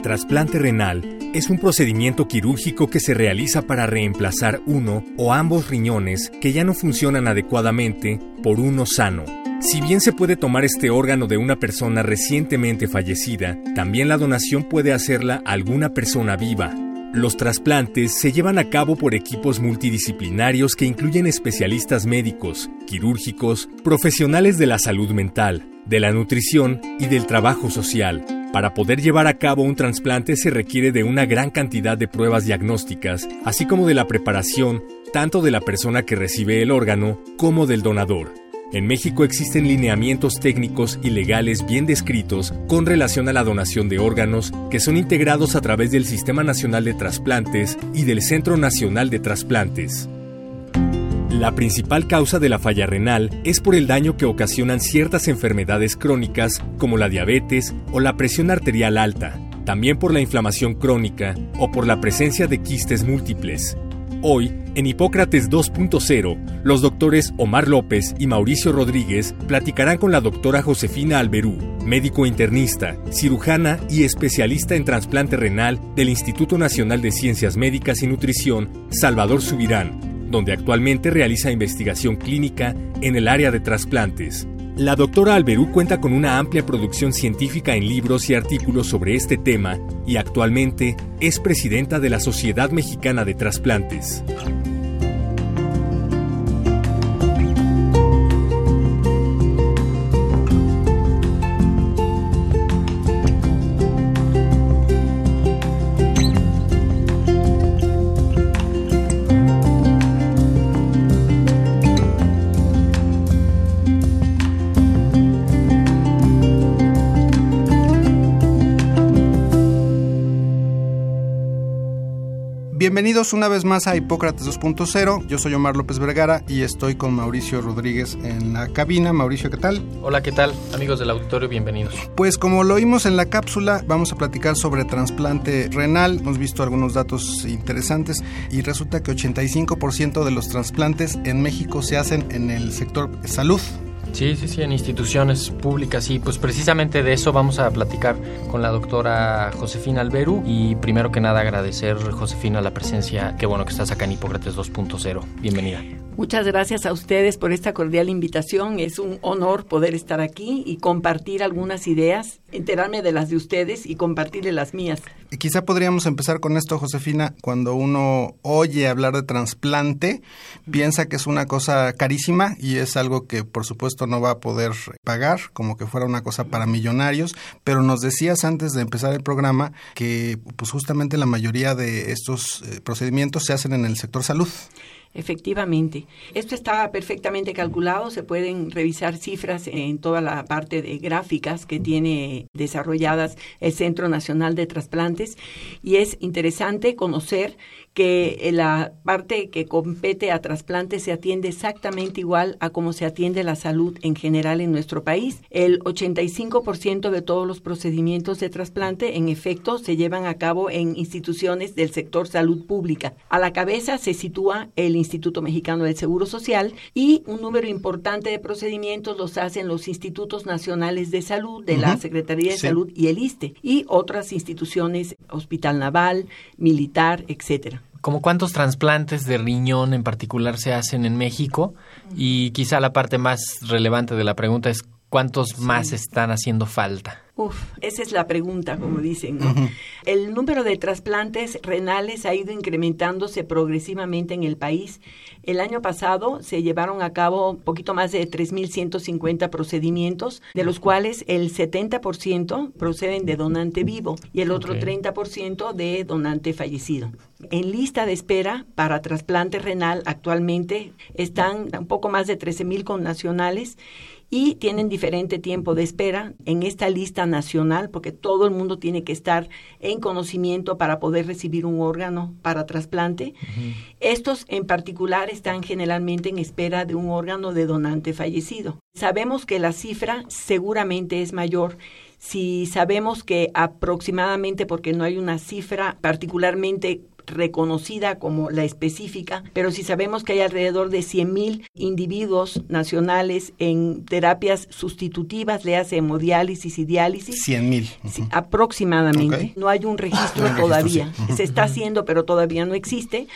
El trasplante renal es un procedimiento quirúrgico que se realiza para reemplazar uno o ambos riñones que ya no funcionan adecuadamente por uno sano. Si bien se puede tomar este órgano de una persona recientemente fallecida, también la donación puede hacerla alguna persona viva. Los trasplantes se llevan a cabo por equipos multidisciplinarios que incluyen especialistas médicos, quirúrgicos, profesionales de la salud mental, de la nutrición y del trabajo social. Para poder llevar a cabo un trasplante se requiere de una gran cantidad de pruebas diagnósticas, así como de la preparación tanto de la persona que recibe el órgano como del donador. En México existen lineamientos técnicos y legales bien descritos con relación a la donación de órganos que son integrados a través del Sistema Nacional de Trasplantes y del Centro Nacional de Trasplantes. La principal causa de la falla renal es por el daño que ocasionan ciertas enfermedades crónicas como la diabetes o la presión arterial alta, también por la inflamación crónica o por la presencia de quistes múltiples. Hoy, en Hipócrates 2.0, los doctores Omar López y Mauricio Rodríguez platicarán con la doctora Josefina Alberú, médico internista, cirujana y especialista en trasplante renal del Instituto Nacional de Ciencias Médicas y Nutrición, Salvador Subirán, donde actualmente realiza investigación clínica en el área de trasplantes. La doctora Alberú cuenta con una amplia producción científica en libros y artículos sobre este tema y actualmente es presidenta de la Sociedad Mexicana de Trasplantes. Bienvenidos una vez más a Hipócrates 2.0. Yo soy Omar López Vergara y estoy con Mauricio Rodríguez en la cabina. Mauricio, ¿qué tal? Hola, ¿qué tal? Amigos del auditorio, bienvenidos. Pues como lo oímos en la cápsula, vamos a platicar sobre trasplante renal. Hemos visto algunos datos interesantes y resulta que 85% de los trasplantes en México se hacen en el sector salud. Sí, sí, sí, en instituciones públicas y pues precisamente de eso vamos a platicar con la doctora Josefina Alberu y primero que nada agradecer Josefina la presencia, qué bueno que estás acá en Hipócrates 2.0, bienvenida. Muchas gracias a ustedes por esta cordial invitación. Es un honor poder estar aquí y compartir algunas ideas, enterarme de las de ustedes y compartirle las mías. Y quizá podríamos empezar con esto, Josefina. Cuando uno oye hablar de trasplante, piensa que es una cosa carísima y es algo que por supuesto no va a poder pagar, como que fuera una cosa para millonarios. Pero nos decías antes de empezar el programa que pues justamente la mayoría de estos eh, procedimientos se hacen en el sector salud. Efectivamente. Esto está perfectamente calculado. Se pueden revisar cifras en toda la parte de gráficas que tiene desarrolladas el Centro Nacional de Trasplantes. Y es interesante conocer que la parte que compete a trasplantes se atiende exactamente igual a como se atiende la salud en general en nuestro país. El 85% de todos los procedimientos de trasplante, en efecto, se llevan a cabo en instituciones del sector salud pública. A la cabeza se sitúa el Instituto Mexicano del Seguro Social y un número importante de procedimientos los hacen los institutos nacionales de salud de la Secretaría de Sí. Salud y el ISTE y otras instituciones, Hospital Naval, Militar, etcétera. ¿Como cuántos trasplantes de riñón en particular se hacen en México? Y quizá la parte más relevante de la pregunta es cuántos más están haciendo falta. Uf, esa es la pregunta, como dicen. ¿no? El número de trasplantes renales ha ido incrementándose progresivamente en el país. El año pasado se llevaron a cabo un poquito más de 3.150 procedimientos, de los cuales el 70% proceden de donante vivo y el otro Ok. 30% de donante fallecido. En lista de espera para trasplante renal actualmente están un poco más de 13.000 connacionales y tienen diferente tiempo de espera en esta lista nacional porque todo el mundo tiene que estar en conocimiento para poder recibir un órgano para trasplante. Estos en particular están generalmente en espera de un órgano de donante fallecido. Sabemos que la cifra seguramente es mayor si sabemos que aproximadamente, porque no hay una cifra particularmente reconocida como la específica, pero si sabemos que hay alrededor de 100.000 individuos nacionales en terapias sustitutivas, le hace hemodiálisis y diálisis. 100.000. Sí, aproximadamente. No hay un registro Ah, todavía. registro, sí. Se está haciendo, pero todavía no existe.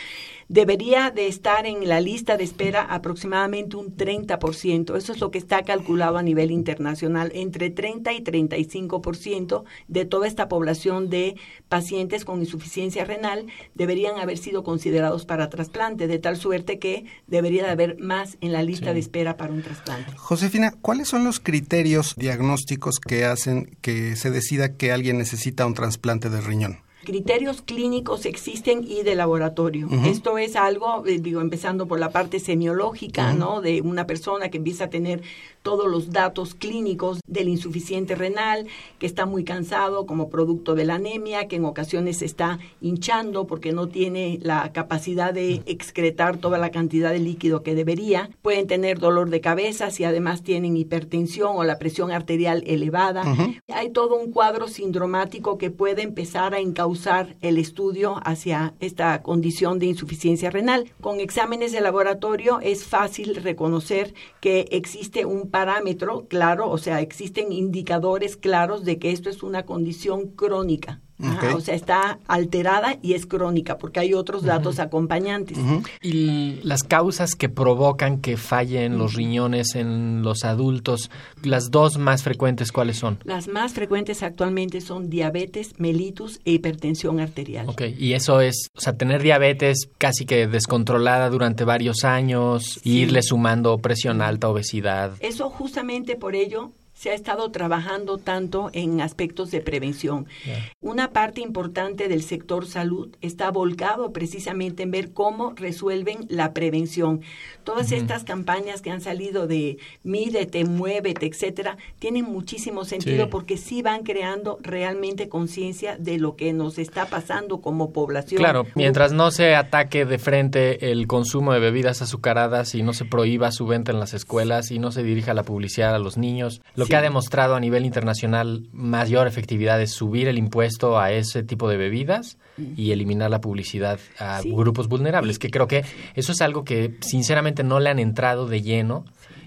Debería de estar en la lista de espera aproximadamente un 30%. Eso es lo que está calculado a nivel internacional. Entre 30 y 35% de toda esta población de pacientes con insuficiencia renal deberían haber sido considerados para trasplante, de tal suerte que debería de haber más en la lista de espera para un trasplante. Josefina, ¿cuáles son los criterios diagnósticos que hacen que se decida que alguien necesita un trasplante de riñón? Criterios clínicos existen y de laboratorio. Esto es algo, eh, digo, empezando por la parte semiológica, ¿no? De una persona que empieza a tener todos los datos clínicos del insuficiente renal, que está muy cansado como producto de la anemia, que en ocasiones se está hinchando porque no tiene la capacidad de excretar toda la cantidad de líquido que debería. Pueden tener dolor de cabeza si además tienen hipertensión o la presión arterial elevada. Hay todo un cuadro sindromático que puede empezar a encauzar el estudio hacia esta condición de insuficiencia renal. Con exámenes de laboratorio es fácil reconocer que existe un parámetro claro, o sea, existen indicadores claros de que esto es una condición crónica. Ajá, o sea, está alterada y es crónica porque hay otros datos acompañantes. Y las causas que provocan que fallen los riñones en los adultos, las dos más frecuentes, ¿cuáles son? Las más frecuentes actualmente son diabetes, mellitus e hipertensión arterial. Ok, y eso es, o sea, tener diabetes casi que descontrolada durante varios años, Sí. irle sumando presión alta, obesidad. Eso justamente por ello se ha estado trabajando tanto en aspectos de prevención. Una parte importante del sector salud está volcado precisamente en ver cómo resuelven la prevención. Todas estas campañas que han salido de mídete, muévete, etcétera, tienen muchísimo sentido Sí. porque sí van creando realmente conciencia de lo que nos está pasando como población. Claro, mientras no se ataque de frente el consumo de bebidas azucaradas y no se prohíba su venta en las escuelas y no se dirija la publicidad a los niños, lo Sí. que ha demostrado a nivel internacional mayor efectividad es subir el impuesto a ese tipo de bebidas y eliminar la publicidad a Sí. grupos vulnerables, que creo que eso es algo que sinceramente no le han entrado de lleno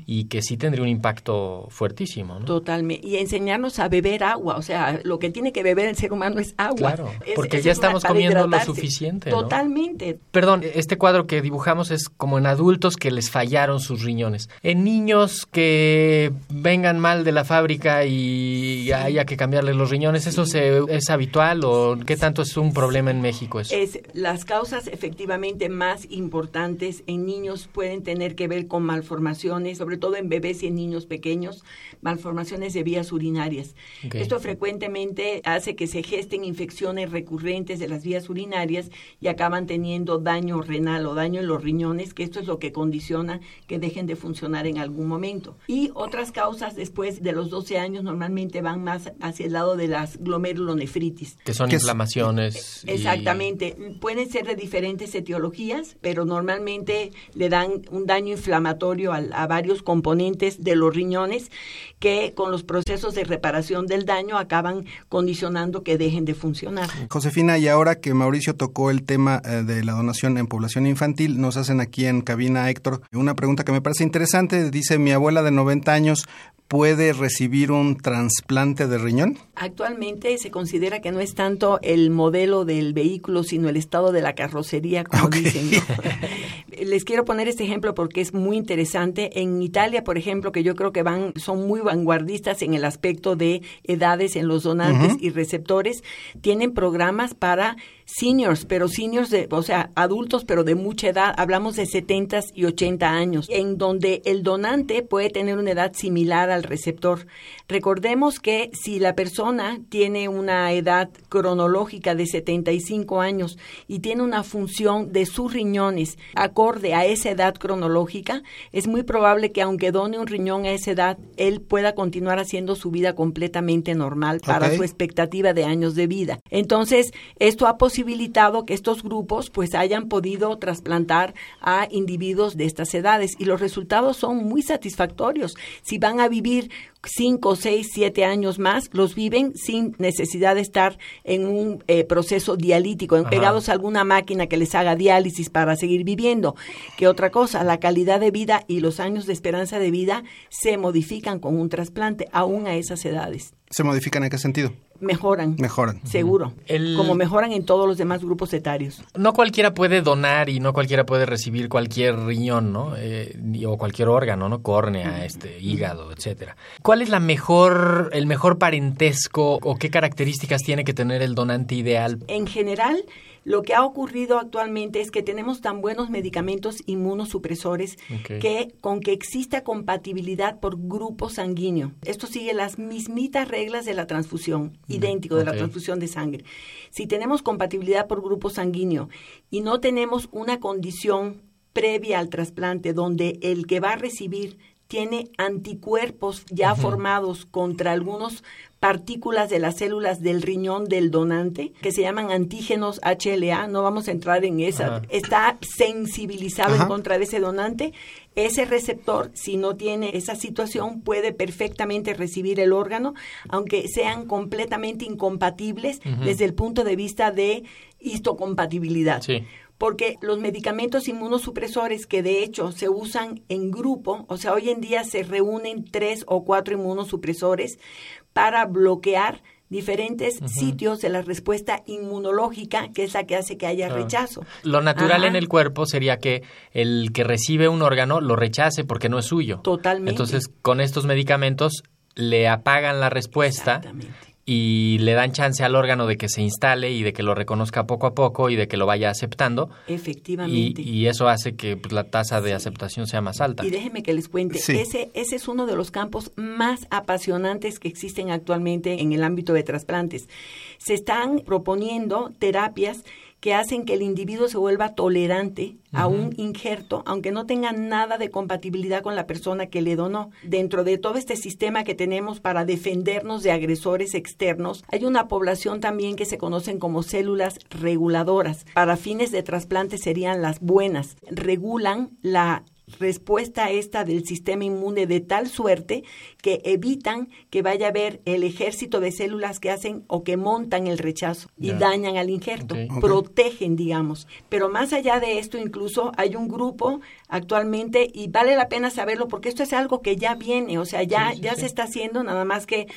y que sí tendría un impacto fuertísimo. ¿no? Totalmente. Y enseñarnos a beber agua. O sea, lo que tiene que beber el ser humano es agua. Claro, Es- porque ya una- estamos comiendo lo suficiente, ¿no? Totalmente. Perdón, este cuadro que dibujamos es como en adultos que les fallaron sus riñones. En niños que vengan mal de la fábrica y haya que cambiarles los riñones, ¿eso se, es habitual o qué tanto es un problema en México eso? Es, las causas efectivamente más importantes en niños pueden tener que ver con malformaciones, sobre todo en bebés y en niños pequeños, malformaciones de vías urinarias. Esto frecuentemente hace que se gesten infecciones recurrentes de las vías urinarias y acaban teniendo daño renal o daño en los riñones, que esto es lo que condiciona que dejen de funcionar en algún momento. Y otras causas después de los 12 años normalmente van más hacia el lado de las glomerulonefritis. que son que es- inflamaciones. y- Exactamente. Pueden ser de diferentes etiologías, pero normalmente le dan un daño inflamatorio al- a, varios componentes de los riñones que con los procesos de reparación del daño acaban condicionando que dejen de funcionar. Josefina, y ahora que Mauricio tocó el tema eh, de la donación en población infantil, nos hacen aquí en cabina, Héctor, una pregunta que me parece interesante. Dice, mi abuela de 90 años puede recibir un trasplante de riñón. Actualmente se considera que no es tanto el modelo del vehículo, sino el estado de la carrocería, como dicen. ¿no? Les quiero poner este ejemplo porque es muy interesante. En Italia, por ejemplo, que yo creo que van, son muy vanguardistas en el aspecto de edades en los donantes y receptores, tienen programas para seniors, pero seniors, de, o sea, adultos, pero de mucha edad, hablamos de 70 y 80 años, en donde el donante puede tener una edad similar al receptor. Recordemos que si la persona tiene una edad cronológica de 75 años y tiene una función de sus riñones acorde a esa edad cronológica, es muy probable que aunque done un riñón a esa edad, él pueda continuar haciendo su vida completamente normal para su expectativa de años de vida. Entonces, esto ha posibilitado que estos grupos pues hayan podido trasplantar a individuos de estas edades y los resultados son muy satisfactorios. Si van a vivir 5, 6, 7 años más, los viven sin necesidad de estar en un eh, proceso dialítico, en- pegados a alguna máquina que les haga diálisis para seguir viviendo. Que otra cosa, la calidad de vida y los años de esperanza de vida se modifican con un trasplante aún a esas edades. ¿Se modifican en qué sentido? Mejoran. Mejoran. Seguro. El- Como mejoran en todos los demás grupos etarios. No cualquiera puede donar y no cualquiera puede recibir cualquier riñón, ¿no? Eh, o cualquier órgano, ¿no? Córnea, este, hígado, etcétera. ¿Cuál es la mejor, el mejor parentesco o qué características tiene que tener el donante ideal? En general, lo que ha ocurrido actualmente es que tenemos tan buenos medicamentos inmunosupresores que con que exista compatibilidad por grupo sanguíneo. Esto sigue las mismitas reglas de la transfusión, idéntico de la transfusión de sangre. Si tenemos compatibilidad por grupo sanguíneo y no tenemos una condición previa al trasplante donde el que va a recibir tiene anticuerpos ya formados contra algunos partículas de las células del riñón del donante que se llaman antígenos HLA, no vamos a entrar en esa, Ajá. está sensibilizado Ajá. en contra de ese donante, ese receptor, si no tiene esa situación, puede perfectamente recibir el órgano, aunque sean completamente incompatibles desde el punto de vista de histocompatibilidad Sí. Porque los medicamentos inmunosupresores que de hecho se usan en grupo, o sea, hoy en día se reúnen tres o cuatro inmunosupresores para bloquear diferentes sitios de la respuesta inmunológica, que es la que hace que haya Claro. rechazo. Lo natural Ajá. en el cuerpo sería que el que recibe un órgano lo rechace porque no es suyo. Totalmente. Entonces, con estos medicamentos le apagan la respuesta Exactamente. Y le dan chance al órgano de que se instale y de que lo reconozca poco a poco y de que lo vaya aceptando. Y, Efectivamente. y eso hace que pues, la tasa de aceptación sea más alta. Y déjenme que les cuente, Sí. ese, ese es uno de los campos más apasionantes que existen actualmente en el ámbito de trasplantes. Se están proponiendo terapias que hacen que el individuo se vuelva tolerante a un injerto, aunque no tenga nada de compatibilidad con la persona que le donó. Dentro de todo este sistema que tenemos para defendernos de agresores externos, hay una población también que se conocen como células reguladoras. Para fines de trasplante serían las buenas. Regulan la respuesta esta del sistema inmune de tal suerte que evitan que vaya a haber el ejército de células que hacen o que montan el rechazo y dañan al injerto, protegen, digamos. Pero más allá de esto, incluso hay un grupo actualmente y vale la pena saberlo porque esto es algo que ya viene, o sea, ya, Sí, sí, ya sí. se está haciendo, nada más que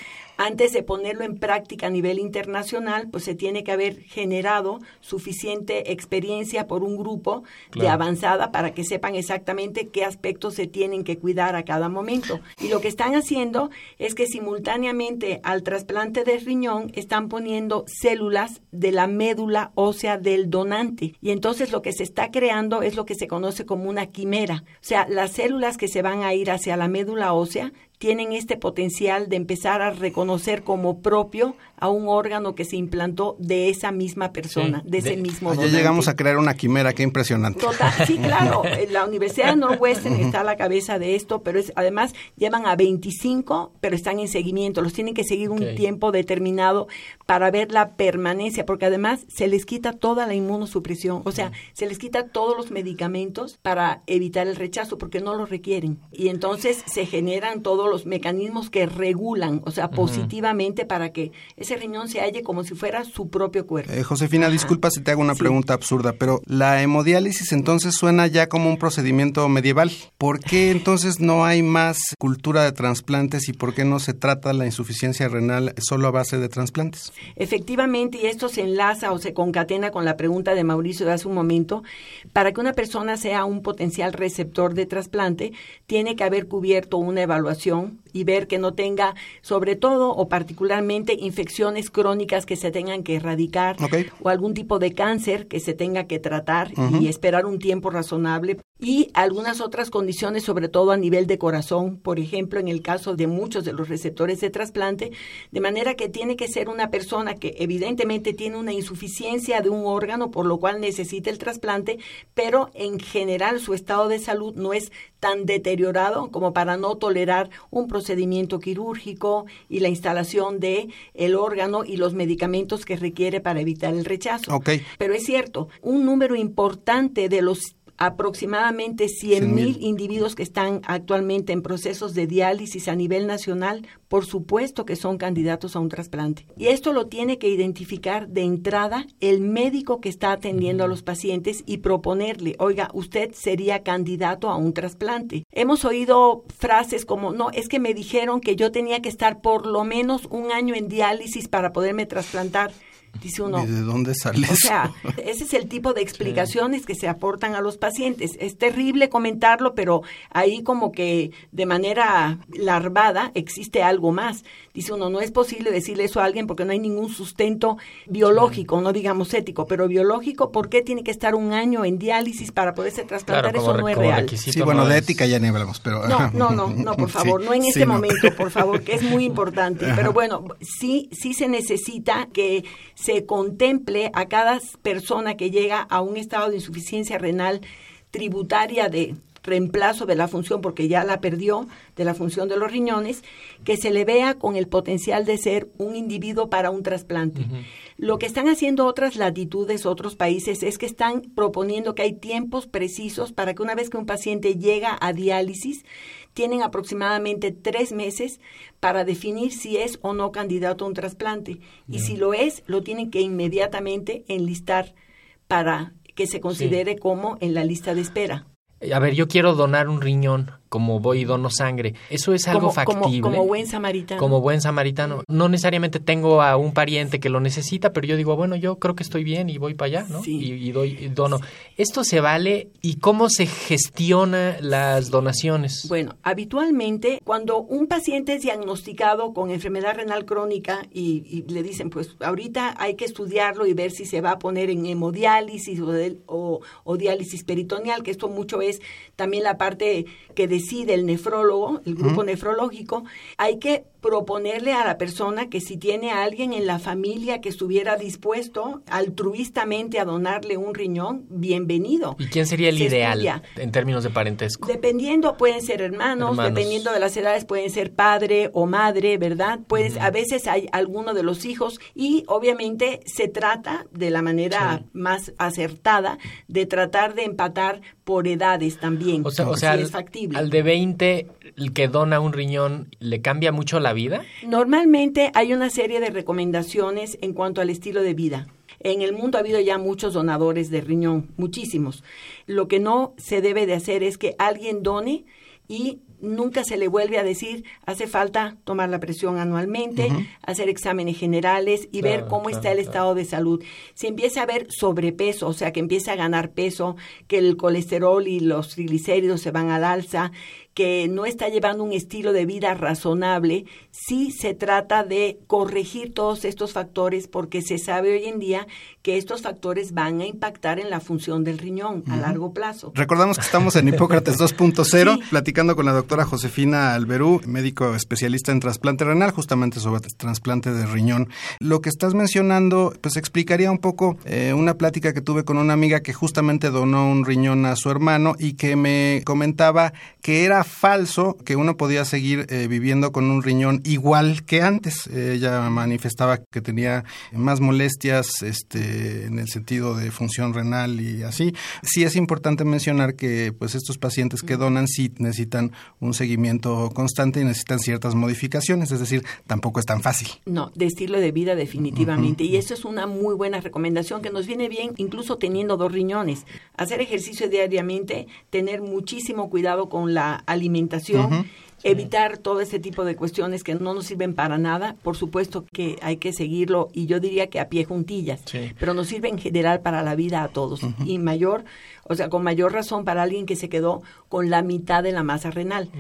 antes de ponerlo en práctica a nivel internacional, pues se tiene que haber generado suficiente experiencia por un grupo de avanzada para que sepan exactamente qué aspectos se tienen que cuidar a cada momento. Y lo que están haciendo es que simultáneamente al trasplante de riñón están poniendo células de la médula ósea del donante. Y entonces lo que se está creando es lo que se conoce como una quimera. O sea, las células que se van a ir hacia la médula ósea tienen este potencial de empezar a reconocer como propio a un órgano que se implantó de esa misma persona, Sí, de ese de- mismo Ah, ya donante. llegamos a crear una quimera, qué impresionante. Total, sí, claro. La Universidad de Northwestern está a la cabeza de esto, pero es, además llevan a 25, pero están en seguimiento. Los tienen que seguir un tiempo determinado para ver la permanencia, porque además se les quita toda la inmunosupresión, o sea, se les quita todos los medicamentos para evitar el rechazo, porque no los requieren. Y entonces se generan todos los mecanismos que regulan, o sea, positivamente para que ese riñón se halle como si fuera su propio cuerpo. Eh, Josefina, Ajá. disculpa si te hago una Sí. pregunta absurda, pero la hemodiálisis entonces suena ya como un procedimiento medieval. ¿Por qué entonces no hay más cultura de trasplantes y por qué no se trata la insuficiencia renal solo a base de trasplantes? Efectivamente, y esto se enlaza o se concatena con la pregunta de Mauricio de hace un momento, para que una persona sea un potencial receptor de trasplante, tiene que haber cubierto una evaluación y ver que no tenga, sobre todo o particularmente, infecciones crónicas que se tengan que erradicar o algún tipo de cáncer que se tenga que tratar y esperar un tiempo razonable y algunas otras condiciones, sobre todo a nivel de corazón, por ejemplo, en el caso de muchos de los receptores de trasplante, de manera que tiene que ser una persona que evidentemente tiene una insuficiencia de un órgano, por lo cual necesita el trasplante, pero en general su estado de salud no es tan deteriorado como para no tolerar un procedimiento quirúrgico y la instalación de el órgano y los medicamentos que requiere para evitar el rechazo. Pero es cierto, un número importante de los aproximadamente 100 mil individuos que están actualmente en procesos de diálisis a nivel nacional, por supuesto que son candidatos a un trasplante. Y esto lo tiene que identificar de entrada el médico que está atendiendo a los pacientes y proponerle, oiga, usted sería candidato a un trasplante. Hemos oído frases como, no, es que me dijeron que yo tenía que estar por lo menos un año en diálisis para poderme trasplantar. Dice uno. de dónde sale O sea, ese es el tipo de explicaciones que se aportan a los pacientes. Es terrible comentarlo, pero ahí como que de manera larvada existe algo más. Dice uno, no es posible decirle eso a alguien porque no hay ningún sustento biológico, no digamos ético, pero biológico, ¿por qué tiene que estar un año en diálisis para poderse trasplantar? eso no es real. Sí, bueno, de ética ya ni hablamos, pero... No, no, no, no por favor, no en este momento, por favor, que es muy importante. Pero bueno, sí, sí se necesita que se contemple a cada persona que llega a un estado de insuficiencia renal tributaria de reemplazo de la función porque ya la perdió de la función de los riñones, que se le vea con el potencial de ser un individuo para un trasplante. Lo que están haciendo otras latitudes, otros países, es que están proponiendo que hay tiempos precisos para que una vez que un paciente llega a diálisis, tienen aproximadamente tres meses para definir si es o no candidato a un trasplante. Y si lo es, lo tienen que inmediatamente enlistar para que se considere como en la lista de espera. A ver, yo quiero donar un riñón como voy y dono sangre. Eso es algo factible. Como, buen samaritano. Como buen samaritano. No necesariamente tengo a un pariente que lo necesita, pero yo digo, bueno, yo creo que estoy bien y voy para allá, ¿no? Y, doy y dono. ¿Esto se vale y cómo se gestiona las donaciones? Bueno, habitualmente cuando un paciente es diagnosticado con enfermedad renal crónica y, le dicen, pues ahorita hay que estudiarlo y ver si se va a poner en hemodiálisis o, o diálisis peritoneal, que esto mucho es también la parte que decide el nefrólogo, el grupo nefrológico, hay que proponerle a la persona que si tiene a alguien en la familia que estuviera dispuesto altruistamente a donarle un riñón, bienvenido. ¿Y quién sería el ideal en términos de parentesco? Dependiendo, pueden ser hermanos, dependiendo de las edades, pueden ser padre o madre, ¿verdad? Pues a veces hay alguno de los hijos y obviamente se trata de la manera más acertada de tratar de empatar por edades también. O sea, es factible. al de 20 el que dona un riñón le cambia mucho la vida? Normalmente hay una serie de recomendaciones en cuanto al estilo de vida. En el mundo ha habido ya muchos donadores de riñón, muchísimos. Lo que no se debe de hacer es que alguien done y nunca se le vuelve a decir, hace falta tomar la presión anualmente, hacer exámenes generales y ver cómo está el estado de salud. Si empieza a haber sobrepeso, o sea, que empieza a ganar peso, que el colesterol y los triglicéridos se van al alza, que no está llevando un estilo de vida razonable, sí se trata de corregir todos estos factores porque se sabe hoy en día que estos factores van a impactar en la función del riñón a largo plazo. Recordamos que estamos en Hipócrates 2.0, platicando con la doctora Josefina Alberú, médico especialista en trasplante renal, justamente sobre trasplante de riñón. Lo que estás mencionando, pues explicaría un poco eh, una plática que tuve con una amiga que justamente donó un riñón a su hermano y que me comentaba que era falso que uno podía seguir eh, viviendo con un riñón igual que antes. ella manifestaba que tenía más molestias este, en el sentido de función renal y así. Sí es importante mencionar que pues estos pacientes que donan sí necesitan un seguimiento constante y necesitan ciertas modificaciones, es decir, tampoco es tan fácil. No, de estilo de vida definitivamente. Y eso es una muy buena recomendación que nos viene bien incluso teniendo dos riñones. Hacer ejercicio diariamente, tener muchísimo cuidado con la alimentación evitar todo ese tipo de cuestiones que no nos sirven para nada. Por supuesto que hay que seguirlo y yo diría que a pie juntillas, pero nos sirve en general para la vida a todos y mayor, o sea, con mayor razón para alguien que se quedó con la mitad de la masa renal.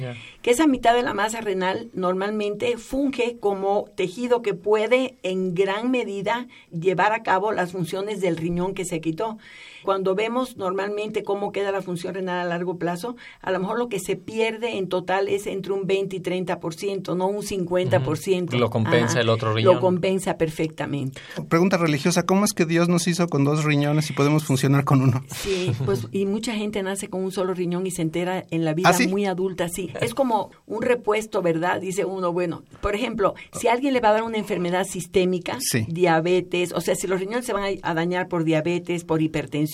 Que esa mitad de la masa renal normalmente funge como tejido que puede en gran medida llevar a cabo las funciones del riñón que se quitó. Cuando vemos normalmente cómo queda la función renal a largo plazo, a lo mejor lo que se pierde en total es entre un 20 y 30%, no un 50%. Lo compensa el otro riñón. Lo compensa perfectamente. Pregunta religiosa, ¿cómo es que Dios nos hizo con dos riñones y podemos funcionar con uno? Sí, pues y mucha gente nace con un solo riñón y se entera en la vida ¿Ah, muy adulta, sí. Es como un repuesto, ¿verdad? Dice uno, bueno, por ejemplo, si alguien le va a dar una enfermedad sistémica, diabetes, o sea, si los riñones se van a dañar por diabetes, por hipertensión,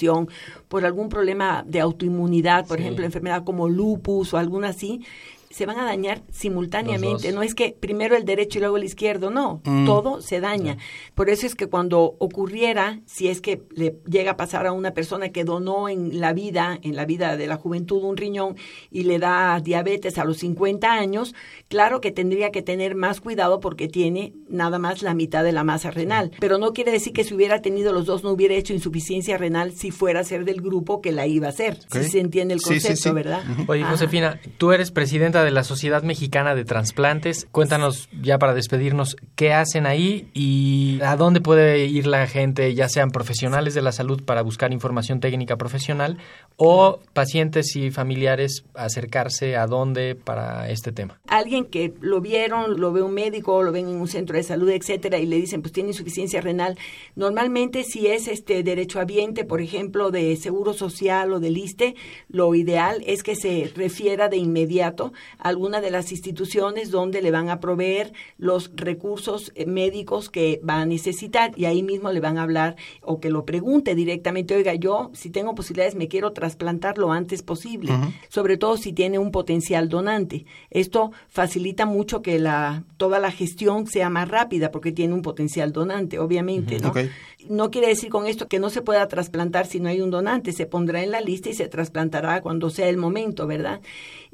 por algún problema de autoinmunidad, por ejemplo, enfermedad como lupus o alguna así, se van a dañar simultáneamente. No es que primero el derecho y luego el izquierdo, no, mm. todo se daña. Por eso es que cuando ocurriera, si es que le llega a pasar a una persona que donó en la vida, en la vida de la juventud, un riñón y le da diabetes a los 50 años, claro que tendría que tener más cuidado porque tiene nada más la mitad de la masa renal. Pero no quiere decir que si hubiera tenido los dos no hubiera hecho insuficiencia renal si fuera a ser del grupo que la iba a hacer. Si se entiende el concepto, ¿verdad? Oye, Josefina, tú eres presidenta de la Sociedad Mexicana de Transplantes. Cuéntanos ya para despedirnos qué hacen ahí y a dónde puede ir la gente, ya sean profesionales de la salud para buscar información técnica profesional o pacientes y familiares acercarse a dónde para este tema. Alguien que lo vieron, lo ve un médico, lo ven en un centro de salud, etcétera, y le dicen pues tiene insuficiencia renal. Normalmente si es este derecho derechohabiente, por ejemplo, de Seguro Social o del ISTE, lo ideal es que se refiera de inmediato alguna de las instituciones donde le van a proveer los recursos eh, médicos que va a necesitar y ahí mismo le van a hablar o que lo pregunte directamente, oiga, yo si tengo posibilidades me quiero trasplantar lo antes posible, sobre todo si tiene un potencial donante. Esto facilita mucho que la toda la gestión sea más rápida porque tiene un potencial donante, obviamente, ¿no? No quiere decir con esto que no se pueda trasplantar si no hay un donante, se pondrá en la lista y se trasplantará cuando sea el momento, ¿verdad?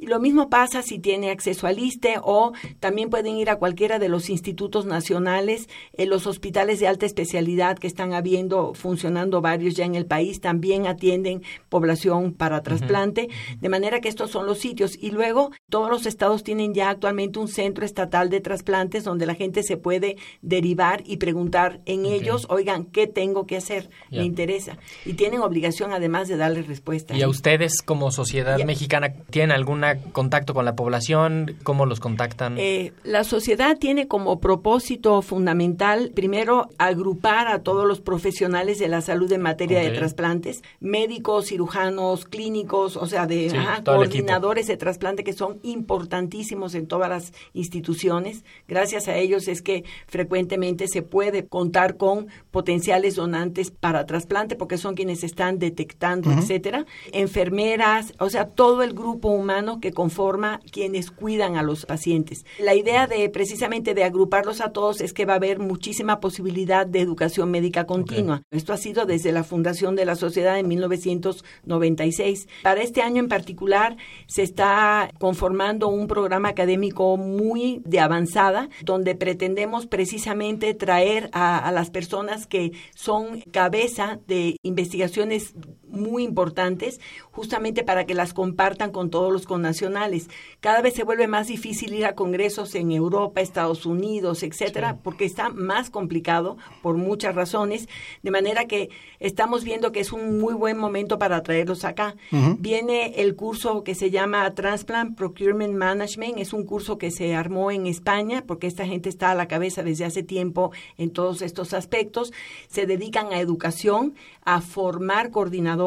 Lo mismo pasa si tiene acceso al ISTE o también pueden ir a cualquiera de los institutos nacionales, en los hospitales de alta especialidad que están habiendo, funcionando varios ya en el país, también atienden población para trasplante, de manera que estos son los sitios. Y luego todos los estados tienen ya actualmente un centro estatal de trasplantes donde la gente se puede derivar y preguntar en ellos, oigan, ¿qué tengo que hacer? Me interesa. Y tienen obligación además de darles respuesta. ¿Y a ustedes como sociedad mexicana tienen alguna contacto con la población? ¿Cómo los contactan? Eh, la sociedad tiene como propósito fundamental, primero, agrupar a todos los profesionales de la salud en materia de trasplantes, médicos, cirujanos, clínicos, o sea, de coordinadores de trasplante que son importantísimos en todas las instituciones. Gracias a ellos es que frecuentemente se puede contar con potenciales donantes para trasplante porque son quienes están detectando, etcétera. Enfermeras, o sea, todo el grupo humano que conforma quienes cuidan a los pacientes. La idea de precisamente de agruparlos a todos es que va a haber muchísima posibilidad de educación médica continua. Esto ha sido desde la fundación de la sociedad en 1996. Para este año en particular se está conformando un programa académico muy de avanzada donde pretendemos precisamente traer a, a las personas que son cabeza de investigaciones muy importantes justamente para que las compartan con todos los connacionales. Cada vez se vuelve más difícil ir a congresos en Europa, Estados Unidos, etcétera, porque está más complicado por muchas razones, de manera que estamos viendo que es un muy buen momento para traerlos acá. Viene el curso que se llama Transplant Procurement Management, es un curso que se armó en España porque esta gente está a la cabeza desde hace tiempo en todos estos aspectos. Se dedican a educación, a formar coordinadores,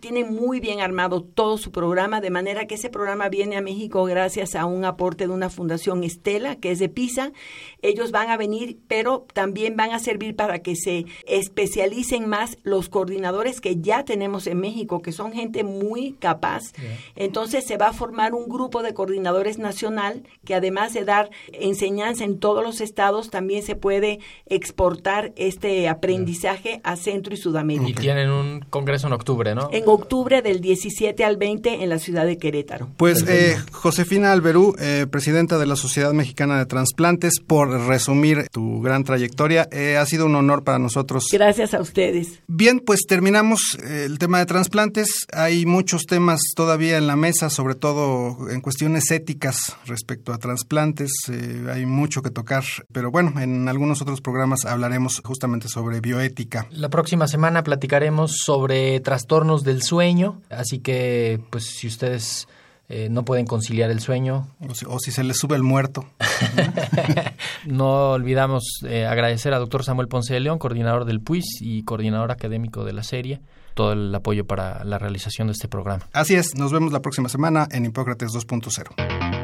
tienen muy bien armado todo su programa, de manera que ese programa viene a México gracias a un aporte de una fundación Estela, que es de Pisa. Ellos van a venir, pero también van a servir para que se especialicen más los coordinadores que ya tenemos en México, que son gente muy capaz. Entonces se va a formar un grupo de coordinadores nacional que además de dar enseñanza en todos los estados, también se puede exportar este aprendizaje a Centro y Sudamérica. Y tienen un congreso en octubre octubre, ¿no? En octubre del 17 al 20 en la ciudad de Querétaro. Pues eh, Josefina Alberú, eh, presidenta de la Sociedad Mexicana de Transplantes, por resumir tu gran trayectoria, eh, ha sido un honor para nosotros. Gracias a ustedes. Bien, pues terminamos el tema de trasplantes. Hay muchos temas todavía en la mesa, sobre todo en cuestiones éticas respecto a trasplantes. Eh, hay mucho que tocar, pero bueno, en algunos otros programas hablaremos justamente sobre bioética. La próxima semana platicaremos sobre trastornos del sueño, así que pues si ustedes eh, no pueden conciliar el sueño. O si, o si, se les sube el muerto. no olvidamos eh, agradecer al doctor Samuel Ponce de León, coordinador del PUIS y coordinador académico de la serie, todo el apoyo para la realización de este programa. Así es, nos vemos la próxima semana en Hipócrates 2.0.